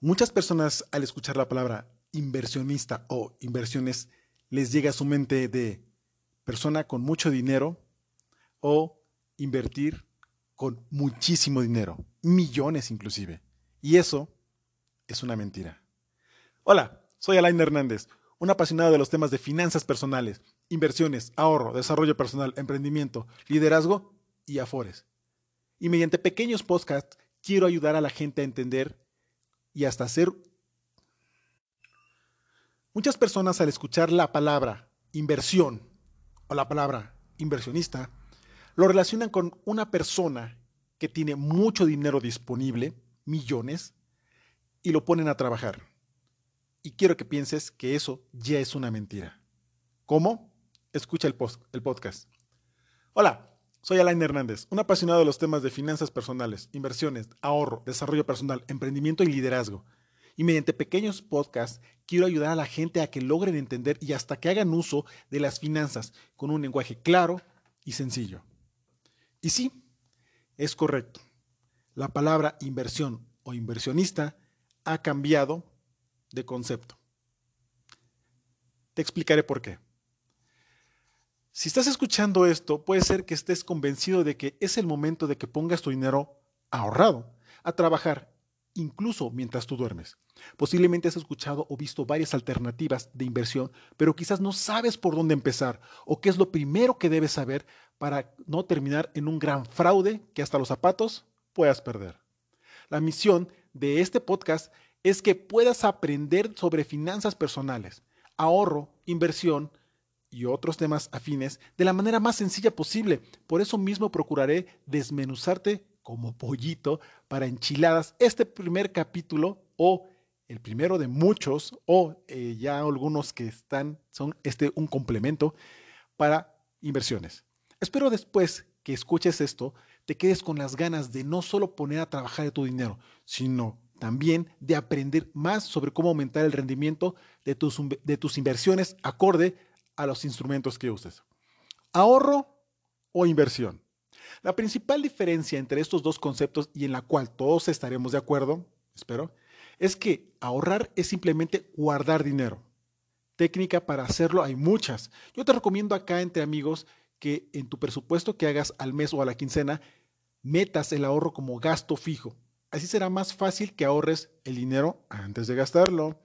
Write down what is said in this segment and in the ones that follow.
Muchas personas al escuchar la palabra inversionista o inversiones les llega a su mente de persona con mucho dinero o invertir con muchísimo dinero, millones inclusive. Y eso es una mentira. Hola, soy Alain Hernández, un apasionado de los temas de finanzas personales, inversiones, ahorro, desarrollo personal, emprendimiento, liderazgo y afores. Y mediante pequeños podcasts quiero ayudar a la gente a entender y hasta hacer... Muchas personas al escuchar la palabra inversión o la palabra inversionista lo relacionan con una persona que tiene mucho dinero disponible, millones, y lo ponen a trabajar. Y quiero que pienses que eso ya es una mentira. ¿Cómo? Escucha el, el podcast. Hola, soy Alain Hernández, un apasionado de los temas de finanzas personales, inversiones, ahorro, desarrollo personal, emprendimiento y liderazgo. Y mediante pequeños podcasts quiero ayudar a la gente a que logren entender y hasta que hagan uso de las finanzas con un lenguaje claro y sencillo. Y sí, es correcto. La palabra inversión o inversionista ha cambiado de concepto. Te explicaré por qué. Si estás escuchando esto, puede ser que estés convencido de que es el momento de que pongas tu dinero ahorrado a trabajar, incluso mientras tú duermes. Posiblemente has escuchado o visto varias alternativas de inversión, pero quizás no sabes por dónde empezar o qué es lo primero que debes saber para no terminar en un gran fraude que hasta los zapatos puedas perder. La misión de este podcast es que puedas aprender sobre finanzas personales, ahorro, inversión, y otros temas afines de la manera más sencilla posible. Por eso mismo procuraré desmenuzarte como pollito para enchiladas este primer capítulo o el primero de muchos o eh, ya algunos que están son este un complemento para inversiones. Espero después que escuches esto te quedes con las ganas de no solo poner a trabajar tu dinero, sino también de aprender más sobre cómo aumentar el rendimiento de tus, de tus inversiones acorde a los instrumentos que uses. Ahorro o inversión. La principal diferencia entre estos dos conceptos y en la cual todos estaremos de acuerdo, espero, es que ahorrar es simplemente guardar dinero. Técnica para hacerlo hay muchas. Yo te recomiendo acá entre amigos que en tu presupuesto que hagas al mes o a la quincena, metas el ahorro como gasto fijo. Así será más fácil que ahorres el dinero antes de gastarlo.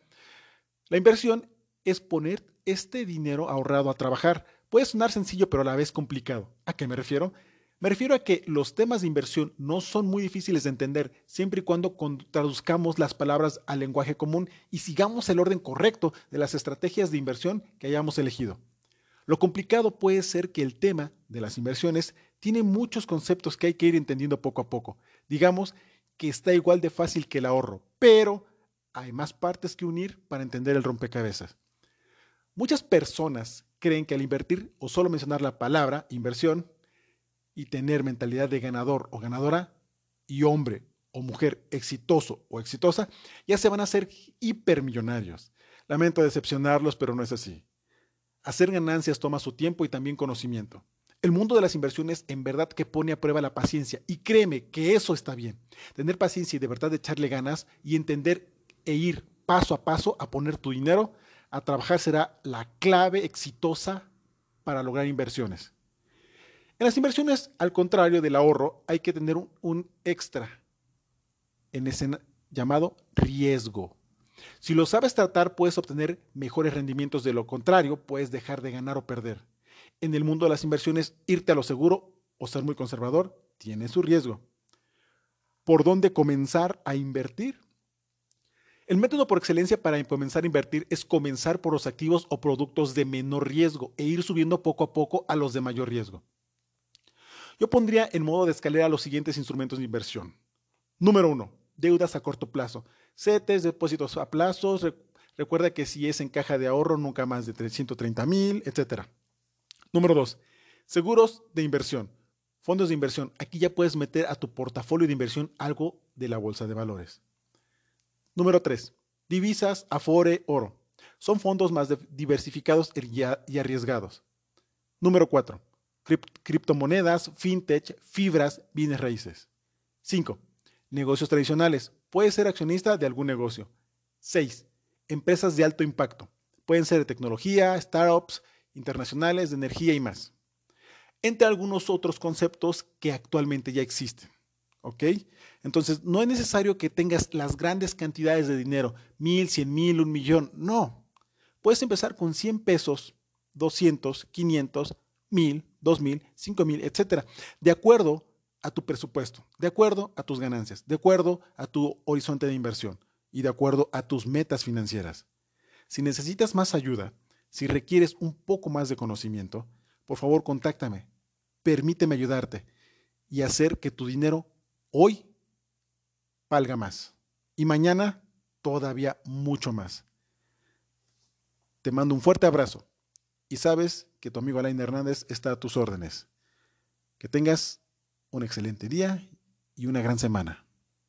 La inversión es poner este dinero ahorrado a trabajar. Puede sonar sencillo, pero a la vez complicado. ¿A qué me refiero? Me refiero a que los temas de inversión no son muy difíciles de entender, siempre y cuando traduzcamos las palabras al lenguaje común y sigamos el orden correcto de las estrategias de inversión que hayamos elegido. Lo complicado puede ser que el tema de las inversiones tiene muchos conceptos que hay que ir entendiendo poco a poco. Digamos que está igual de fácil que el ahorro, pero hay más partes que unir para entender el rompecabezas. Muchas personas creen que al invertir o solo mencionar la palabra inversión y tener mentalidad de ganador o ganadora y hombre o mujer exitoso o exitosa, ya se van a hacer hipermillonarios. Lamento decepcionarlos, pero no es así. Hacer ganancias toma su tiempo y también conocimiento. El mundo de las inversiones en verdad que pone a prueba la paciencia y créeme que eso está bien. Tener paciencia y de verdad echarle ganas y entender e ir paso a paso a poner tu dinero a trabajar será la clave exitosa para lograr inversiones. En las inversiones, al contrario del ahorro, hay que tener un, extra en ese llamado riesgo. Si lo sabes tratar, puedes obtener mejores rendimientos. De lo contrario, puedes dejar de ganar o perder. En el mundo de las inversiones, irte a lo seguro o ser muy conservador tiene su riesgo. ¿Por dónde comenzar a invertir? El método por excelencia para comenzar a invertir es comenzar por los activos o productos de menor riesgo e ir subiendo poco a poco a los de mayor riesgo. Yo pondría en modo de escalera los siguientes instrumentos de inversión. Número uno, deudas a corto plazo. CETES, depósitos a plazos. recuerda que si es en caja de ahorro, nunca más de 330 mil, etc. Número dos, seguros de inversión. Fondos de inversión. Aquí ya puedes meter a tu portafolio de inversión algo de la bolsa de valores. Número 3. Divisas, Afore, Oro. Son fondos más diversificados y arriesgados. Número 4. criptomonedas, fintech, fibras, bienes raíces. 5. Negocios tradicionales, Puedes ser accionista de algún negocio. 6. Empresas de alto impacto. Pueden ser de tecnología, startups, internacionales, de energía y más. Entre algunos otros conceptos que actualmente ya existen. ¿Ok? Entonces, no es necesario que tengas las grandes cantidades de dinero, mil, cien mil, un millón. No. Puedes empezar con 100 pesos, 200, 500, mil, dos mil, cinco mil, etcétera, de acuerdo a tu presupuesto, de acuerdo a tus ganancias, de acuerdo a tu horizonte de inversión y de acuerdo a tus metas financieras. Si necesitas más ayuda, si requieres un poco más de conocimiento, por favor contáctame. Permíteme ayudarte y hacer que tu dinero hoy valga más y mañana todavía mucho más. Te mando un fuerte abrazo y sabes que tu amigo Alain Hernández está a tus órdenes. Que tengas un excelente día y una gran semana.